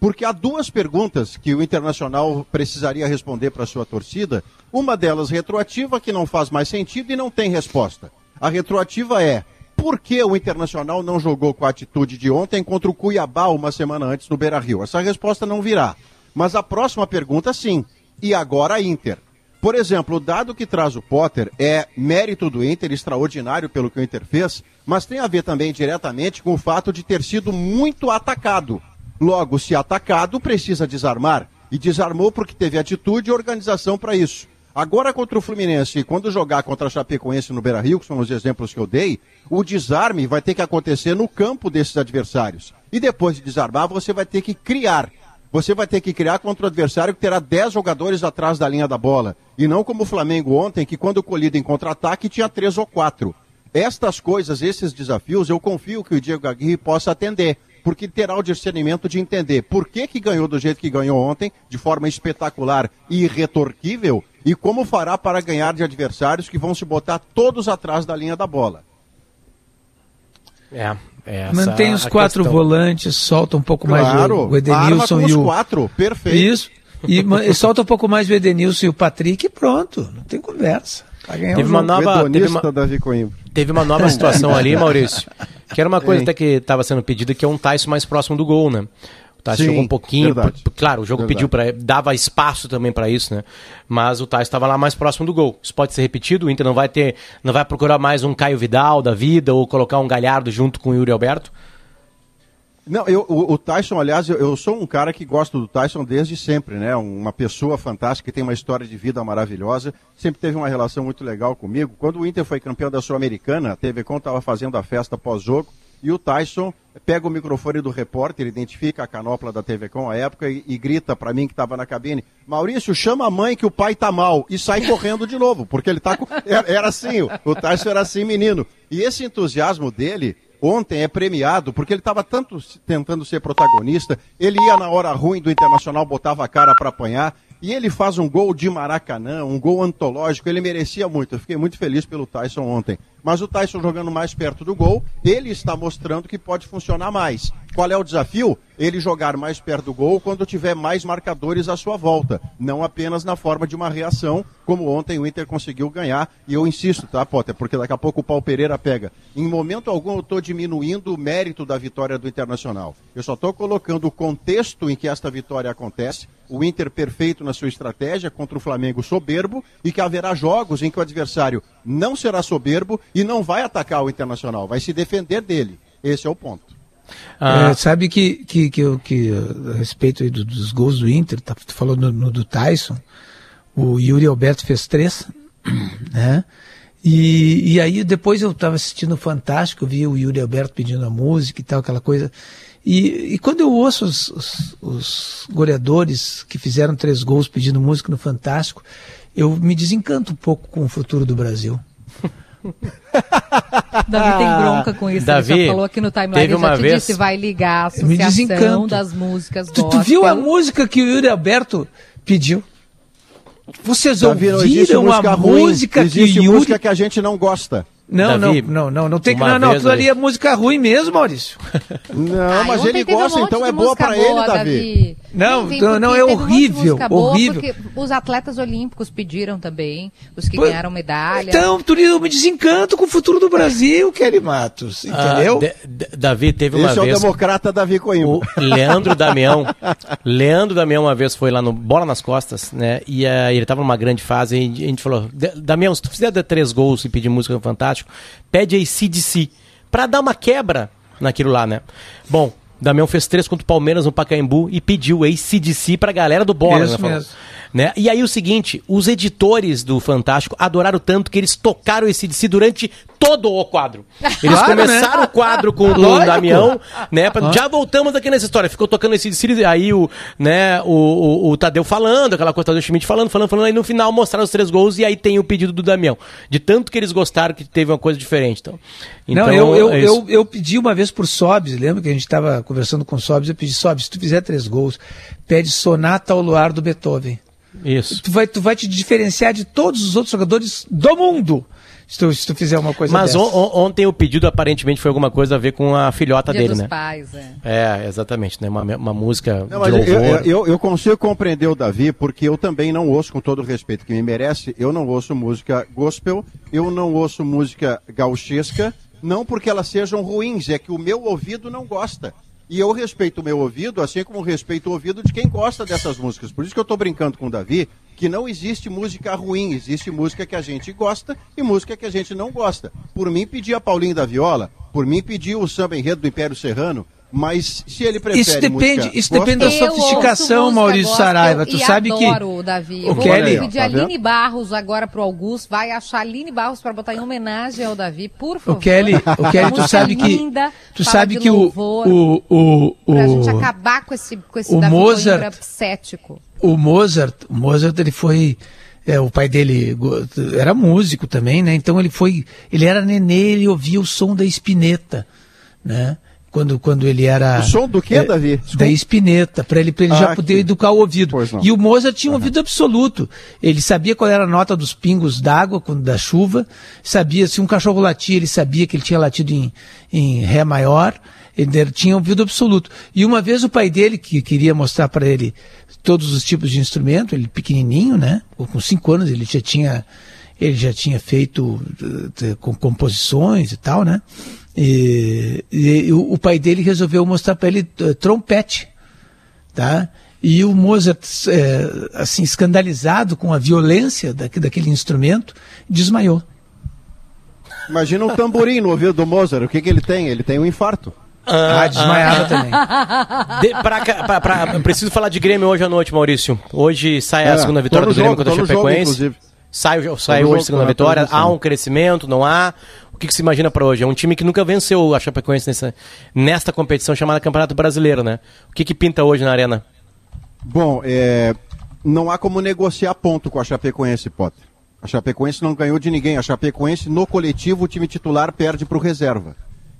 Porque há duas perguntas que o Internacional precisaria responder para sua torcida. Uma delas retroativa, que não faz mais sentido e não tem resposta. A retroativa é: por que o Internacional não jogou com a atitude de ontem contra o Cuiabá uma semana antes no Beira Rio? Essa resposta não virá. Mas a próxima pergunta, sim. E agora a Inter? Por exemplo, o dado que traz o Potter é mérito do Inter, extraordinário pelo que o Inter fez, mas tem a ver também diretamente com o fato de ter sido muito atacado. Logo, se atacado, precisa desarmar. E desarmou porque teve atitude e organização para isso. Agora contra o Fluminense, e quando jogar contra a Chapecoense no Beira-Rio, que são os exemplos que eu dei, o desarme vai ter que acontecer no campo desses adversários. E depois de desarmar, você vai ter que criar. Você vai ter que criar contra o adversário que terá 10 jogadores atrás da linha da bola. E não como o Flamengo ontem, que quando colhido em contra-ataque tinha três ou quatro. Estas coisas, esses desafios, eu confio que o Diego Aguirre possa atender, porque terá o discernimento de entender por que, que ganhou do jeito que ganhou ontem, de forma espetacular e irretorquível, e como fará para ganhar de adversários que vão se botar todos atrás da linha da bola. É, é essa Mantém os a quatro questão. volantes, solta um pouco mais Claro, o, o Edenilson arma com e os o. quatro, perfeito. Isso. E, e solta um pouco mais o Edenilson e o Patrick e pronto. Não tem conversa. Vai ganhar Teve uma nova- teve uma-. Teve uma nova situação ali, Maurício. Que era uma coisa até que estava sendo pedida, que é um Tyson mais próximo do gol, né? O Tyson Sim, jogou um pouquinho. Claro, o jogo Verdade. pediu para dava espaço também para isso, né? Mas o Tyson estava lá mais próximo do gol. Isso pode ser repetido, o Inter não vai ter, não vai procurar mais um Caio Vidal da vida ou colocar um Galhardo junto com o Yuri Alberto. Não, eu, o, o Tyson, aliás, eu, eu sou um cara que gosto do Tyson desde sempre, né? Uma pessoa fantástica, que tem uma história de vida maravilhosa, sempre teve uma relação muito legal comigo. Quando o Inter foi campeão da Sul-Americana, a TV Com estava fazendo a festa pós-jogo e o Tyson pega o microfone do repórter, identifica a canopla da TV Com à época e, e grita para mim que estava na cabine: Maurício, chama a mãe que o pai tá mal e sai correndo de novo, porque ele tá com... era, era assim, o, o Tyson era assim, menino. E esse entusiasmo dele ontem é premiado porque ele estava tanto tentando ser protagonista, ele ia na hora ruim do Internacional, botava a cara para apanhar, e ele faz um gol de Maracanã, um gol antológico, ele merecia muito. Eu fiquei muito feliz pelo Tyson ontem. Mas o Tyson jogando mais perto do gol, ele está mostrando que pode funcionar mais. Qual é o desafio? Ele jogar mais perto do gol quando tiver mais marcadores à sua volta, não apenas na forma de uma reação, como ontem o Inter conseguiu ganhar. E eu insisto, tá, Potter? Porque daqui a pouco o Paulo Pereira pega. Em momento algum eu estou diminuindo o mérito da vitória do Internacional. Eu só estou colocando o contexto em que esta vitória acontece, o Inter perfeito na sua estratégia contra o Flamengo soberbo e que haverá jogos em que o adversário não será soberbo e não vai atacar o Internacional, vai se defender dele. Esse é o ponto. Ah. É, sabe que, que, que, eu- que a respeito aí do- dos gols do Inter, tá, tu falou no, no do Tyson, o Yuri Alberto fez três, né? E, e aí depois eu estava assistindo o Fantástico, eu vi o Yuri Alberto pedindo a música e tal, aquela coisa. E, e quando eu ouço os, os, os goleadores que fizeram três gols pedindo música no Fantástico, eu me desencanto um pouco com o futuro do Brasil. Davi tem bronca com isso. Davi, ele já falou aqui no timeline. teve Ele já uma te vez- disse, vai ligar a associação desencanto. das músicas Tu, tu viu a música que o Yuri Alberto pediu? Vocês Davi, ouviram música a ruim, música que o existe Yuri... música que a gente não gosta. Não, Davi, não, não, não, não tem que. Não, não, vez aquilo ali é música ruim mesmo, Maurício. Não, mas ontem ele teve um gosta, monte então é boa boa, ele, Davi. Não, Sim, não, é teve um horrível, boa, horrível. Porque os atletas olímpicos pediram também, os que Pô, ganharam medalha. Então, eu me desencanto com o futuro do Brasil, Kelly Matos, entendeu? Ah, De- De- Davi teve uma Esse é o vez. democrata Davi Coimbra. O Leandro Damião. Leandro Damião uma vez foi lá no Bola nas Costas, né? E eh, ele tava numa grande fase e a gente falou: "Da- Damião, se tu fizer dar três gols e pedir música no Fantástico, pede aí CDC. Pra dar uma quebra naquilo lá, né? Bom. Damião fez três contra o Palmeiras no Pacaembu e pediu ACDC pra galera do Bola, Isso né, mesmo. Né? E aí o seguinte, os editores do Fantástico adoraram tanto que eles tocaram esse DC durante todo o quadro. Eles Claro, começaram né? o quadro com o Lógico. Damião, né? pra- Ah. Já voltamos aqui nessa história. Ficou tocando esse DC, aí o, né, o, o, o Tadeu falando, aquela coisa do Schmidt falando, falando, falando, aí no final mostraram os três gols e aí tem o pedido do Damião. De tanto que eles gostaram que teve uma coisa diferente. Então, então não, eu, eu, é eu, eu pedi uma vez por Sobs, lembra que a gente estava conversando com o Sobs, eu pedi, Sobs, se tu fizer três gols, pede Sonata ao Luar do Beethoven. Isso. Tu vai, tu vai te diferenciar de todos os outros jogadores do mundo, se tu, se tu fizer uma coisa Mas dessa. on- on- ontem o pedido aparentemente foi alguma coisa a ver com a filhota Dia dele, dos né? pais, é. É, exatamente, né? Uma, uma música Não, de louvor. eu, eu, eu consigo compreender o Davi, porque eu também não ouço, com todo o respeito que me merece, eu não ouço música gospel, eu não ouço música gauchesca, não porque elas sejam ruins, é que o meu ouvido não gosta. E eu respeito o meu ouvido, assim como respeito o ouvido de quem gosta dessas músicas. Por isso que eu estou brincando com o Davi, que não existe música ruim, existe música que a gente gosta e música que a gente não gosta. Por mim, pedia Paulinho da Viola, por mim, pedia o samba enredo do Império Serrano, mas se ele prefere Isso depende- música isso depende da sofisticação, ouço música Maurício gospel Saraiva, tu e sabe que- adoro, Davi. O Eu vou Kelly, pedir a tá vendo? Aline Barros agora pro Augusto. Vai achar a Aline Barros para botar em homenagem ao Davi, por favor. O Kelly, o Kelly tu Música sabe que linda, tu sabe de que o louvor, o o Pra gente o, acabar com esse, com esse o Davi Mozart- cético. o Mozart, o Mozart ele foi é, o pai dele era músico também, né? Então ele foi, ele era nenê, ele ouvia o som da espineta, né? Quando, quando ele era O som do quê, é, Davi? Da espineta, para ele, pra ele Ah, já poder que- educar o ouvido. E o Mozart tinha um ouvido absoluto. Ele sabia qual era a nota dos pingos d'água, quando da chuva, sabia se um cachorro latia, ele sabia que ele tinha latido em, em ré maior, ele tinha ouvido absoluto. E uma vez o pai dele, que queria mostrar para ele todos os tipos de instrumento, ele pequenininho, né? Com cinco anos ele já tinha, ele já tinha feito eh, com composições e tal, né? E, e o, o pai dele resolveu mostrar para ele eh, trompete, tá? E o Mozart, eh, assim, escandalizado com a violência daque- daquele instrumento, desmaiou. Imagina um tamborim no ouvido do Mozart. O que, que ele tem? Ele tem um infarto. Ah, desmaiava também. De, pra, pra- pra- preciso falar de Grêmio hoje à noite, Maurício. Hoje sai a É, segunda tô vitória do Grêmio jogo, contra o jogo, Chapecoense. inclusive. sai sai hoje a jogo, segunda vitória. Há um crescimento, não há? O que, que se imagina para hoje? É um time que nunca venceu a Chapecoense nessa, nesta competição chamada Campeonato Brasileiro, né? O que, que pinta hoje na arena? Bom, é, não há como negociar ponto com a Chapecoense, Potter. A Chapecoense não ganhou de ninguém. A Chapecoense, no coletivo, o time titular perde para o reserva.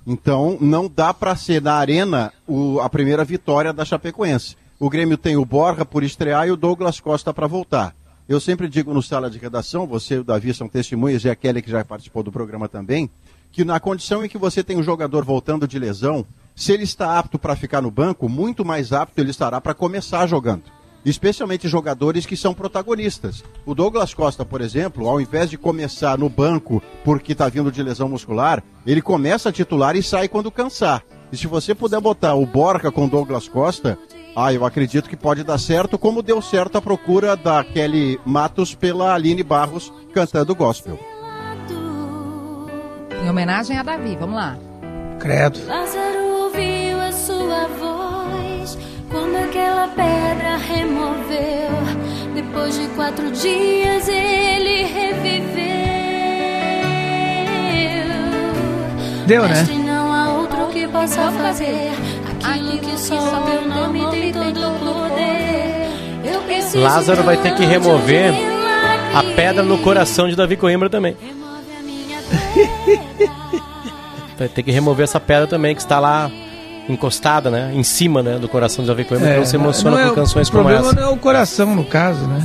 Então, não dá para ser na arena o- a primeira vitória da Chapecoense. O Grêmio tem o Borja por estrear e o Douglas Costa para voltar. Eu sempre digo no sala de redação, você e o Davi são testemunhas, e a Kelly que já participou do programa também, que na condição em que você tem um jogador voltando de lesão, se ele está apto para ficar no banco, muito mais apto ele estará para começar jogando. Especialmente jogadores que são protagonistas. O Douglas Costa, por exemplo, ao invés de começar no banco porque está vindo de lesão muscular, ele começa a titular e sai quando cansar. E se você puder botar o Borca com Douglas Costa, ah, eu acredito que pode dar certo, como deu certo a procura da Kelly Matos pela Aline Barros cantando gospel. Em homenagem a Davi, vamos lá. Credo. Lázaro ouviu a sua voz quando aquela pedra removeu. Depois de quatro dias ele reviveu. Deu, né? Mestre, não há outro que possa fazer aquilo que só o teu nome tem todo o poder. Eu preciso Lázaro vai ter que remover a pedra no coração de Davi Coimbra também. Vai ter que remover essa pedra também que está lá encostada, né? Em cima, né? Do coração de Davi Coimbra, que não se emociona não é com o- canções o como problema essa. não é o coração, no caso, né?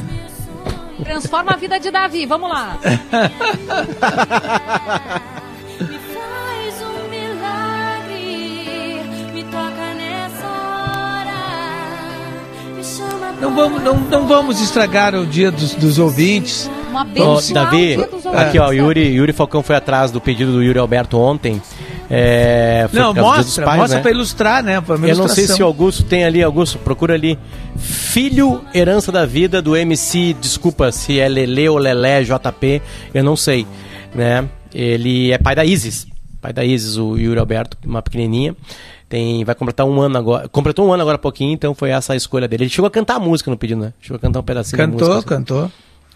Transforma a vida de Davi, vamos lá. Não vamos, não, não vamos estragar o dia dos, dos ouvintes. Uma Ô, Davi, aqui ó, Yuri, Yuri Falcão foi atrás do pedido do Yuri Alberto ontem. É, foi Não, mostra, Pais, mostra né? pra ilustrar, né? Pra Eu não sei se o Augusto tem ali, Augusto, procura ali. Filho, herança da vida do MC, desculpa se é Lele ou Lelé, JP, eu não sei, né? Ele é pai da Isis, pai da Isis, o Yuri Alberto, uma pequenininha. Tem, vai completar um ano agora. Completou um ano agora há pouquinho, então foi essa a escolha dele. Ele chegou a cantar a música no pedido, né? Chegou a cantar um pedacinho da Cantou, música. cantou.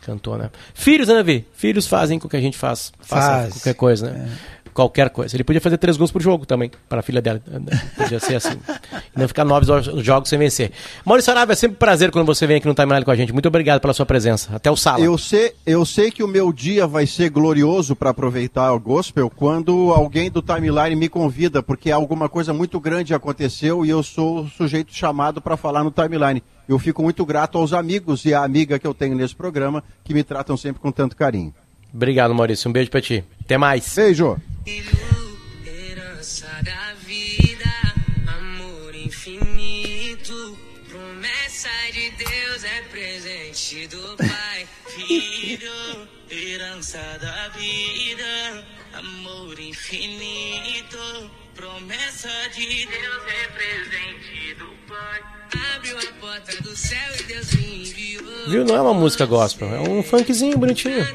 Cantou, né? Filhos, né, Davi? Filhos fazem com que a gente faz, faça Faz. É. qualquer coisa, né? Qualquer coisa. Ele podia fazer três gols por jogo também, para a filha dela. Podia ser assim. E não ficar nove jo- jogos sem vencer. Maurício Arábia, é sempre um prazer quando você vem aqui no Timeline com a gente. Muito obrigado pela sua presença. Até o sala. Eu sei, eu sei que o meu dia vai ser glorioso para aproveitar o gospel quando alguém do timeline me convida, porque alguma coisa muito grande aconteceu e eu sou o sujeito chamado para falar no timeline. Eu fico muito grato aos amigos e à amiga que eu tenho nesse programa que me tratam sempre com tanto carinho. Obrigado, Maurício. Um beijo pra ti. Até mais. Beijo. Herança da vida, amor infinito, promessa de Deus é presente do Pai, Filho, herança da vida, amor infinito, promessa de Deus é presente do Pai. Abriu a porta do céu e Deus me enviou. Viu? Não é uma música gospel, é um funkzinho bonitinho.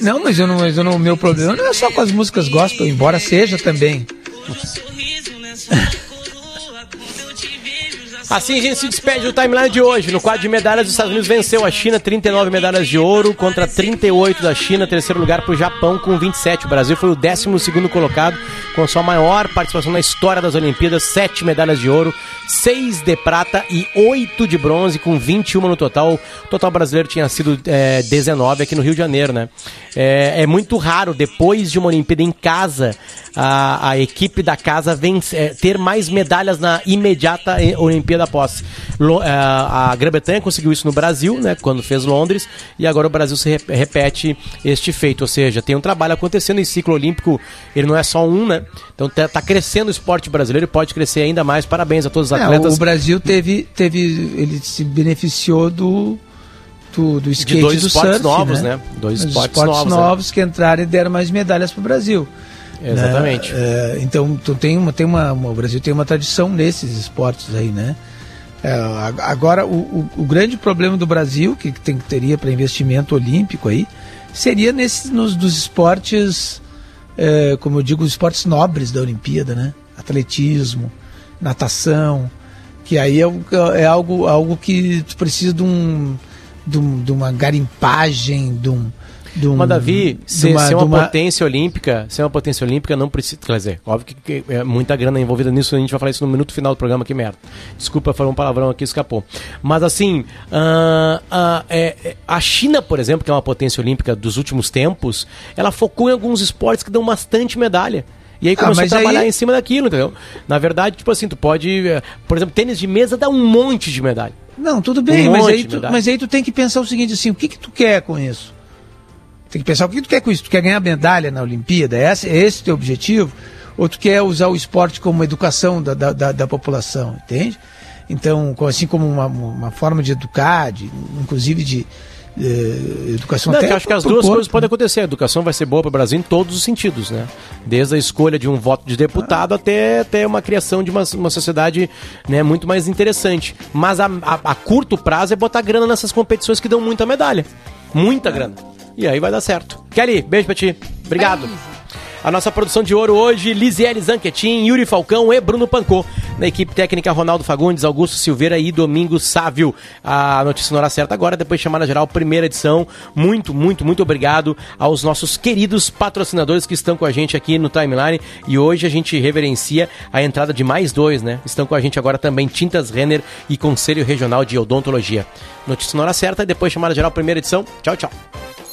Não, mas eu não, mas eu não, o meu problema não é só com as músicas gospel, embora seja também. Assim a gente se despede do timeline de hoje. No quadro de medalhas, os Estados Unidos venceu a China, 39 medalhas de ouro contra 38 da China. Terceiro lugar para o Japão com 27. O Brasil foi o 12 colocado, com sua maior participação na história das Olimpíadas: 7 medalhas de ouro, 6 de prata e 8 de bronze, com 21 no total. O total brasileiro tinha sido é, 19 aqui no Rio de Janeiro, né? É, é muito raro, depois de uma Olimpíada em casa, a, a equipe da casa vence, é, ter mais medalhas na imediata eh, Olimpíada após. Lo- eh, a Grã-Bretanha conseguiu isso no Brasil, né, quando fez Londres, e agora o Brasil se re- repete este feito, ou seja, tem um trabalho acontecendo em ciclo olímpico, ele não é só um, né? Então tá, tá crescendo o esporte brasileiro e pode crescer ainda mais. Parabéns a todos os É, atletas. o Brasil teve, teve, ele se beneficiou do do, do skate dois do esportes surf, novos, né? né? Dois esportes esportes novos, novos, né? que entraram e deram mais medalhas para o Brasil. Né? Exatamente. É, então, então tem uma, tem uma, o Brasil tem uma tradição nesses esportes aí, né? É, agora, o, o, o grande problema do Brasil, que tem, teria para investimento olímpico aí, seria nesses, nos, dos esportes, é, como eu digo, os esportes nobres da Olimpíada, né? Atletismo, natação, que aí é, é algo, algo que tu precisa de, um, de, um- de uma garimpagem, de um... Um Mas Davi, ser, ser uma, uma- potência olímpica, ser uma potência olímpica não precisa. Quer dizer, óbvio que, é muita grana envolvida nisso, a gente vai falar isso no minuto final do programa, que merda. Desculpa, falou um palavrão aqui, escapou. Mas assim, ah, ah, é, a China, por exemplo, que é uma potência olímpica dos últimos tempos, ela focou em alguns esportes que dão bastante medalha. E aí Ah, começou a mas trabalhar aí- em cima daquilo, entendeu? Na verdade, tipo assim, tu pode. eh, Por exemplo, tênis de mesa dá um monte de medalha. Não, tudo bem, Um mas, aí tu, mas aí tu tem que pensar o seguinte, assim, o que que tu quer com isso? Tem que pensar o que tu quer com isso. Tu quer ganhar medalha na Olimpíada? É esse, é esse o teu objetivo? Ou tu quer usar o esporte como educação da, da, da, da população, entende? Então, assim como uma, uma forma de educar, de, inclusive de eh, educação Não, até que eu acho que as duas corpo, coisas podem acontecer. A educação vai ser boa para o Brasil em todos os sentidos, né? Desde a escolha de um voto de deputado até, até uma criação de uma, uma sociedade né, muito mais interessante. Mas a, a- a curto prazo é botar grana nessas competições que dão muita medalha. Muita grana. E aí vai dar certo. Kelly, beijo pra ti. Obrigado. A nossa produção de ouro hoje, Lisiele Zanquetin, Yuri Falcão e Bruno Pancô. Na equipe técnica, Ronaldo Fagundes, Augusto Silveira e Domingos Sávio. A notícia na hora certa agora, depois de chamada geral, primeira edição. Muito, muito, muito obrigado aos nossos queridos patrocinadores que estão com a gente aqui no Timeline. E hoje a gente reverencia a entrada de mais dois, né? Estão com a gente agora também Tintas Renner e Conselho Regional de Odontologia. Notícia na hora certa, depois chamada geral, primeira edição. Tchau, tchau.